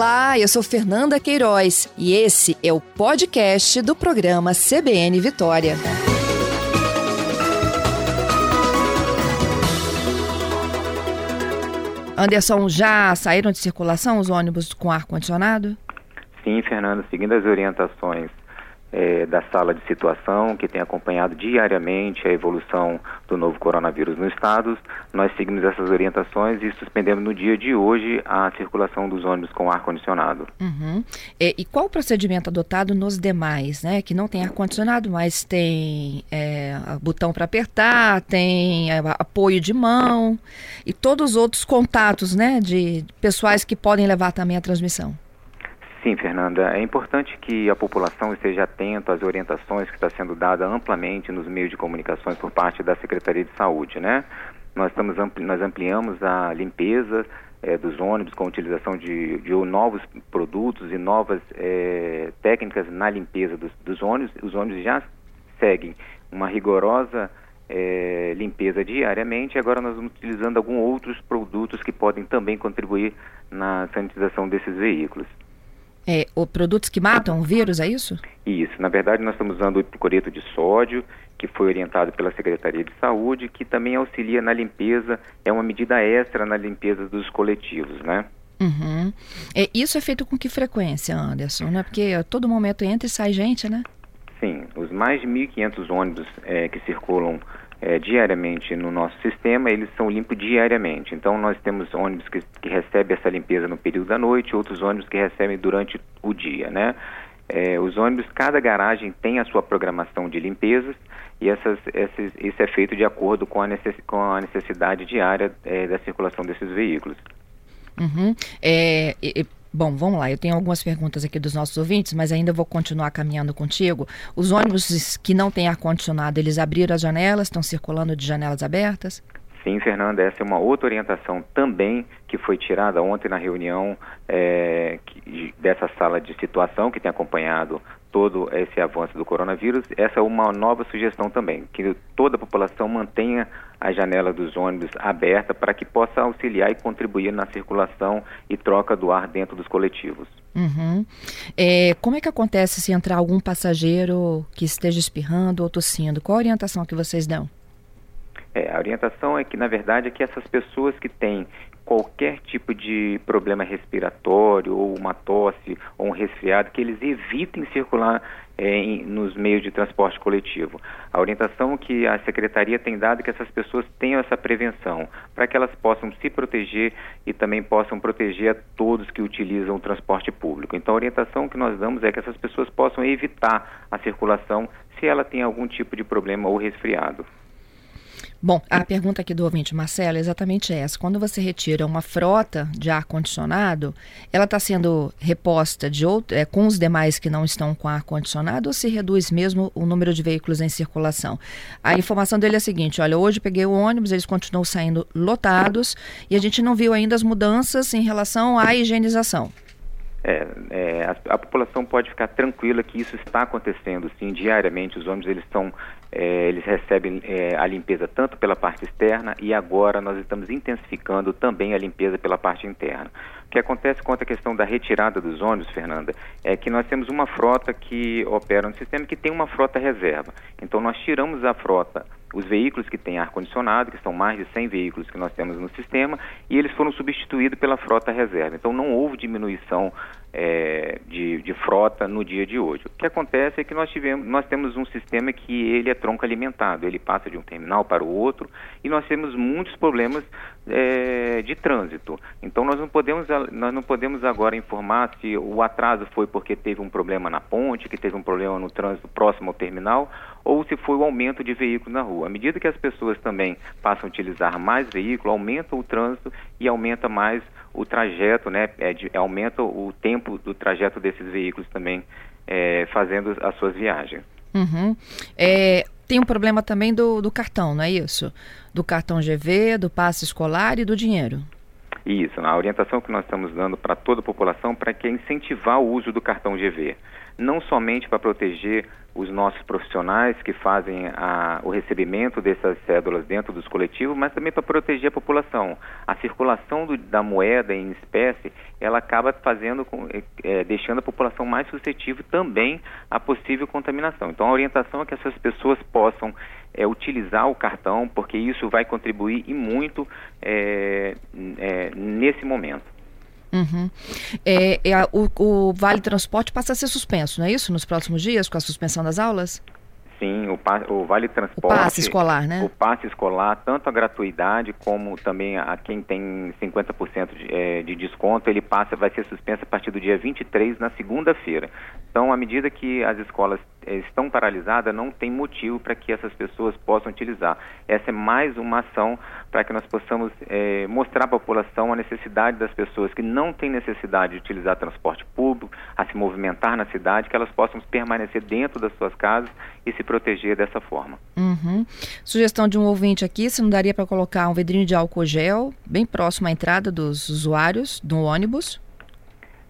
Olá, eu sou Fernanda Queiroz e esse é o podcast do programa CBN Vitória. Anderson, já saíram de circulação os ônibus com ar-condicionado? Sim, Fernanda, seguindo as orientações é, da sala de situação, que tem acompanhado diariamente a evolução do novo coronavírus no estado. Nós seguimos essas orientações e suspendemos no dia de hoje a circulação dos ônibus com ar-condicionado. Uhum. E, e, qual o procedimento adotado nos demais, né? Que não tem ar-condicionado, mas tem é, botão para apertar, tem é, apoio de mão e todos os outros contatos, né? De pessoais que podem levar também a transmissão. Sim, Fernanda. É importante que a população esteja atenta às orientações que está sendo dada amplamente nos meios de comunicações por parte da Secretaria de Saúde, né? Nós, estamos ampli nós ampliamos a limpeza é, dos ônibus com utilização de, de novos produtos e novas é, técnicas na limpeza dos, dos, ônibus. Os ônibus já seguem uma rigorosa é, limpeza diariamente. Agora nós estamos utilizando alguns outros produtos que podem também contribuir na sanitização desses veículos. É, o produtos que matam o vírus, é isso? Isso. Na verdade, nós estamos usando o hipocoreto de sódio, que foi orientado pela Secretaria de Saúde, que também auxilia na limpeza, é uma medida extra na limpeza dos coletivos, né? Uhum. É, isso é feito com que frequência, Anderson? Né? Porque a todo momento entra e sai gente, né? Sim. Os mais de 1.500 ônibus é, que circulam é, diariamente no nosso sistema, eles são limpos diariamente. Então, nós temos ônibus que, que recebem essa limpeza no período da noite, outros ônibus que recebem durante o dia, né? É, os ônibus, cada garagem tem a sua programação de limpezas e essas, esses, isso é feito de acordo com a, necess, com a necessidade diária é, da circulação desses veículos. Uhum. É, Bom, vamos lá. Eu tenho algumas perguntas aqui dos nossos ouvintes, mas ainda vou continuar caminhando contigo. Os ônibus que não têm ar-condicionado, eles abriram as janelas, estão circulando de janelas abertas? Sim, Fernanda, essa é uma outra orientação também que foi tirada ontem na reunião é, que, dessa sala de situação que tem acompanhado todo esse avanço do coronavírus. Essa é uma nova sugestão também, que toda a população mantenha a janela dos ônibus aberta para que possa auxiliar e contribuir na circulação e troca do ar dentro dos coletivos. Uhum. É, como é que acontece se entrar algum passageiro que esteja espirrando ou tossindo? Qual a orientação que vocês dão? É, a orientação é que, na verdade, é que essas pessoas que têm qualquer tipo de problema respiratório, ou uma tosse, ou um resfriado, que eles evitem circular é, em, nos meios de transporte coletivo. A orientação que a Secretaria tem dado é que essas pessoas tenham essa prevenção, para que elas possam se proteger e também possam proteger a todos que utilizam o transporte público. Então, a orientação que nós damos é que essas pessoas possam evitar a circulação se ela tem algum tipo de problema ou resfriado. Bom, a pergunta aqui do ouvinte Marcelo é exatamente essa. Quando você retira uma frota de ar-condicionado, ela está sendo reposta de outro, é, com os demais que não estão com ar-condicionado ou se reduz mesmo o número de veículos em circulação? A informação dele é a seguinte: olha, hoje peguei o ônibus, eles continuam saindo lotados e a gente não viu ainda as mudanças em relação à higienização. É, é, a, a, população pode ficar tranquila que isso está acontecendo, sim, diariamente os ônibus eles estão, é, eles recebem é, a limpeza tanto pela parte externa e agora nós estamos intensificando também a limpeza pela parte interna. O que acontece com a questão da retirada dos ônibus, Fernanda, é que nós temos uma frota que opera no sistema que tem uma frota reserva. Então nós tiramos a frota os veículos que têm ar-condicionado, que são mais de 100 veículos que nós temos no sistema, e eles foram substituídos pela frota reserva. Então não houve diminuição é, de, de, frota no dia de hoje. O que acontece é que nós, tivemos, nós temos um sistema que ele é tronco alimentado, ele passa de um terminal para o outro, e nós temos muitos problemas é, de trânsito. Então nós não, podemos, nós não podemos agora informar se o atraso foi porque teve um problema na ponte, que teve um problema no trânsito próximo ao terminal, ou se foi o aumento de veículos na rua. À medida que as pessoas também passam a utilizar mais veículos, aumenta o trânsito e aumenta mais o trajeto, né? É de, aumenta o tempo do trajeto desses veículos também é, fazendo as suas viagens. Uhum. É, tem um problema também do, do cartão, não é isso? Do cartão GV, do passe escolar e do dinheiro. Isso, a orientação que nós estamos dando para toda a população para que é incentivar o uso do cartão GV. não somente para proteger os nossos profissionais que fazem a, o recebimento dessas cédulas dentro dos coletivos, mas também para proteger a população. A circulação do, da moeda em espécie, ela acaba fazendo, é, deixando a população mais suscetível também à possível contaminação. Então, a orientação é que essas pessoas possam é, utilizar o cartão, porque isso vai contribuir e muito é, é, nesse momento. Uhum. É, é, o, o, Vale Transporte passa a ser suspenso, não é isso? Nos próximos dias, com a suspensão das aulas? Sim, o, o Vale Transporte. O passe escolar, né? O passe escolar, tanto a gratuidade como também a quem tem 50% de, é, de desconto, ele passa, vai ser suspenso a partir do dia 23, na segunda-feira. Então, à medida que as escolas eh, estão paralisadas, não tem motivo para que essas pessoas possam utilizar. Essa é mais uma ação para que nós possamos é, mostrar à população a necessidade das pessoas que não têm necessidade de utilizar transporte público, a se movimentar na cidade, que elas possam permanecer dentro das suas casas e se proteger dessa forma. Uhum. Sugestão de um ouvinte aqui, se não daria para colocar um vidrinho de álcool gel bem próximo à entrada dos usuários do ônibus?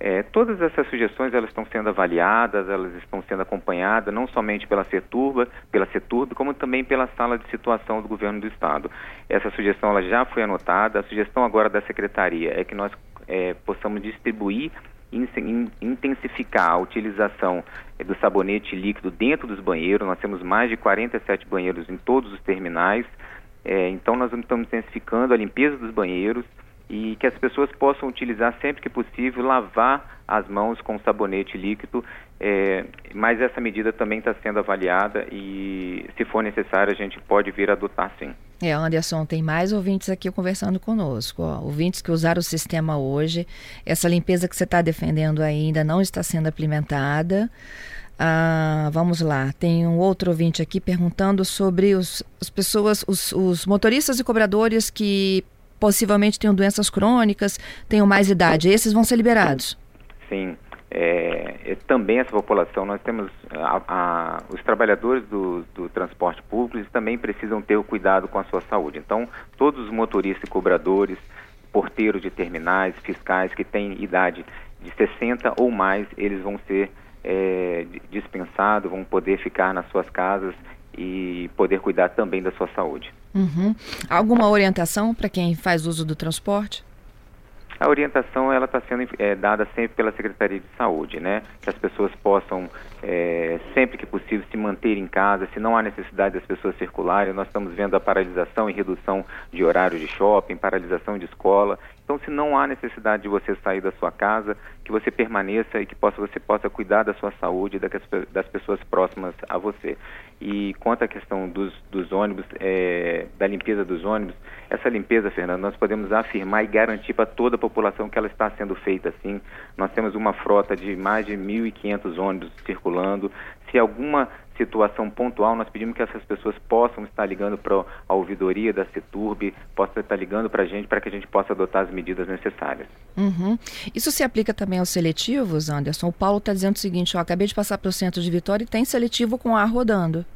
É, todas essas sugestões elas estão sendo avaliadas, elas estão sendo acompanhadas não somente pela Seturba, pela Seturb, como também pela sala de situação do governo do estado. Essa sugestão ela já foi anotada. A sugestão agora da secretaria é que nós é, possamos distribuir intensificar a utilização é, do sabonete líquido dentro dos banheiros. Nós temos mais de 47 banheiros em todos os terminais. É, então nós estamos intensificando a limpeza dos banheiros e que as pessoas possam utilizar sempre que possível, lavar as mãos com sabonete líquido, é, mas essa medida também está sendo avaliada e, se for necessário, a gente pode vir adotar sim. É, Anderson, tem mais ouvintes aqui conversando conosco. Ó. Ouvintes que usaram o sistema hoje. Essa limpeza que você está defendendo ainda não está sendo implementada. Ah, vamos lá, tem um outro ouvinte aqui perguntando sobre os, as pessoas, os, os motoristas e cobradores que possivelmente tenham doenças crônicas, tenham mais idade, esses vão ser liberados? Sim. É, também essa população, nós temos a, a, os trabalhadores do, do, transporte público eles também precisam ter o cuidado com a sua saúde. Então, todos os motoristas e cobradores, porteiros de terminais, fiscais que têm idade de 60 ou mais, eles vão ser é, dispensados, vão poder ficar nas suas casas e poder cuidar também da sua saúde. Uhum. Alguma orientação para quem faz uso do transporte? A orientação ela está sendo é, dada sempre pela Secretaria de Saúde, né? Que as pessoas possam é, sempre que possível se manter em casa, se não há necessidade das pessoas circularem. Nós estamos vendo a paralisação e redução de horário de shopping, paralisação de escola. Então, se não há necessidade de você sair da sua casa, que você permaneça e que possa, você possa cuidar da sua saúde e das pessoas próximas a você. E quanto à questão dos, dos ônibus, é, da limpeza dos ônibus, essa limpeza, Fernando, nós podemos afirmar e garantir para toda a população que ela está sendo feita assim. Nós temos uma frota de mais de 1.500 ônibus circulando. Se alguma situação pontual, nós pedimos que essas pessoas possam estar ligando para a ouvidoria da CETURB, possam estar ligando para a gente para que a gente possa adotar as medidas necessárias. Uhum. Isso se aplica também aos seletivos, Anderson? O Paulo está dizendo o seguinte, ó, acabei de passar para o centro de Vitória e tem seletivo com ar rodando.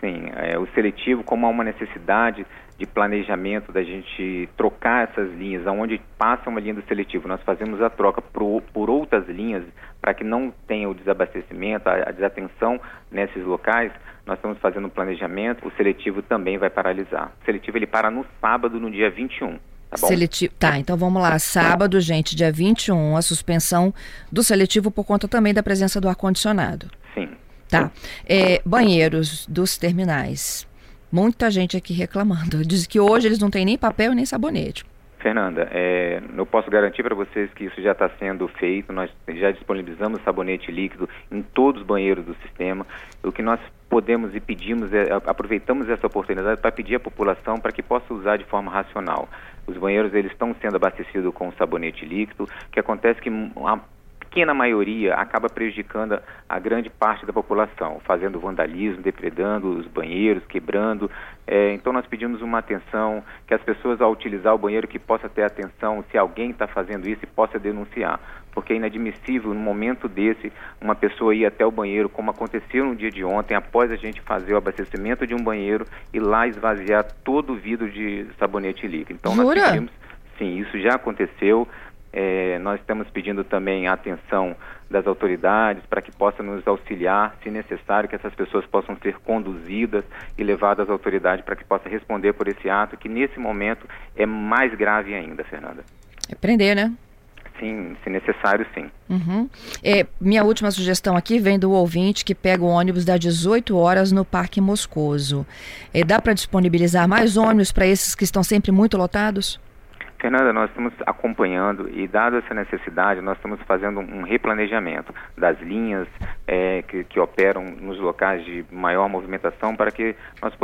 Sim, é, o seletivo, como há uma necessidade de planejamento da gente trocar essas linhas, aonde passa uma linha do seletivo, nós fazemos a troca por, por outras linhas para que não tenha o desabastecimento, a, a, desatenção nesses locais. Nós estamos fazendo um planejamento, o seletivo também vai paralisar. O seletivo ele para no sábado, no dia 21. Tá, bom? Seletivo. tá, então vamos lá. Sábado, gente, dia 21, a suspensão do seletivo por conta também da presença do ar-condicionado. Sim. Tá. É, banheiros dos terminais Muita gente aqui reclamando. Diz que hoje eles não têm nem papel nem sabonete. Fernanda, é, eu posso garantir para vocês que isso já está sendo feito. Nós já disponibilizamos sabonete líquido em todos os banheiros do sistema. O que nós podemos e pedimos, é, aproveitamos essa oportunidade para pedir à população para que possa usar de forma racional. Os banheiros eles estão sendo abastecidos com sabonete líquido. O que acontece é que a pequena maioria acaba prejudicando a grande parte da população, fazendo vandalismo, depredando os banheiros, quebrando. É, então nós pedimos uma atenção, que as pessoas ao utilizar o banheiro que possa ter atenção se alguém está fazendo isso e possa denunciar. Porque é inadmissível, num momento desse, uma pessoa ir até o banheiro, como aconteceu no dia de ontem, após a gente fazer o abastecimento de um banheiro e lá esvaziar todo o vidro de sabonete líquido. Então Jura? nós pedimos, sim, isso já aconteceu. É, nós estamos pedindo também a atenção das autoridades para que possam nos auxiliar, se necessário, que essas pessoas possam ser conduzidas e levadas às autoridades para que possa responder por esse ato, que nesse momento é mais grave ainda, Fernanda. É prender, né? Sim, se necessário, sim. Uhum. É, minha última sugestão aqui vem do ouvinte que pega o ônibus das 18 horas no Parque Moscoso. É, dá para disponibilizar mais ônibus para esses que estão sempre muito lotados? Fernanda, nós estamos acompanhando e, dada essa necessidade, nós estamos fazendo um replanejamento das linhas é, que, que, operam nos locais de maior movimentação para que nós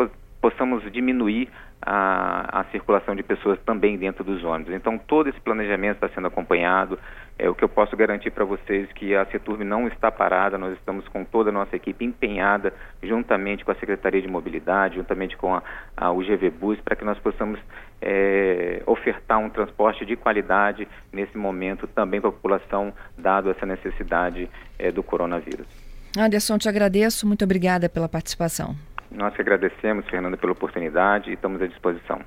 possamos diminuir a, a, circulação de pessoas também dentro dos ônibus. Então, todo esse planejamento está sendo acompanhado. É o que eu posso garantir para vocês que a Seturb não está parada. Nós estamos com toda a nossa equipe empenhada, juntamente com a Secretaria de Mobilidade, juntamente com a, a UGV Bus, para que nós possamos é, ofertar um transporte de qualidade nesse momento também para a população, dado essa necessidade é, do coronavírus. Anderson, te agradeço. Muito obrigada pela participação. Nós que agradecemos, Fernanda, pela oportunidade e estamos à disposição.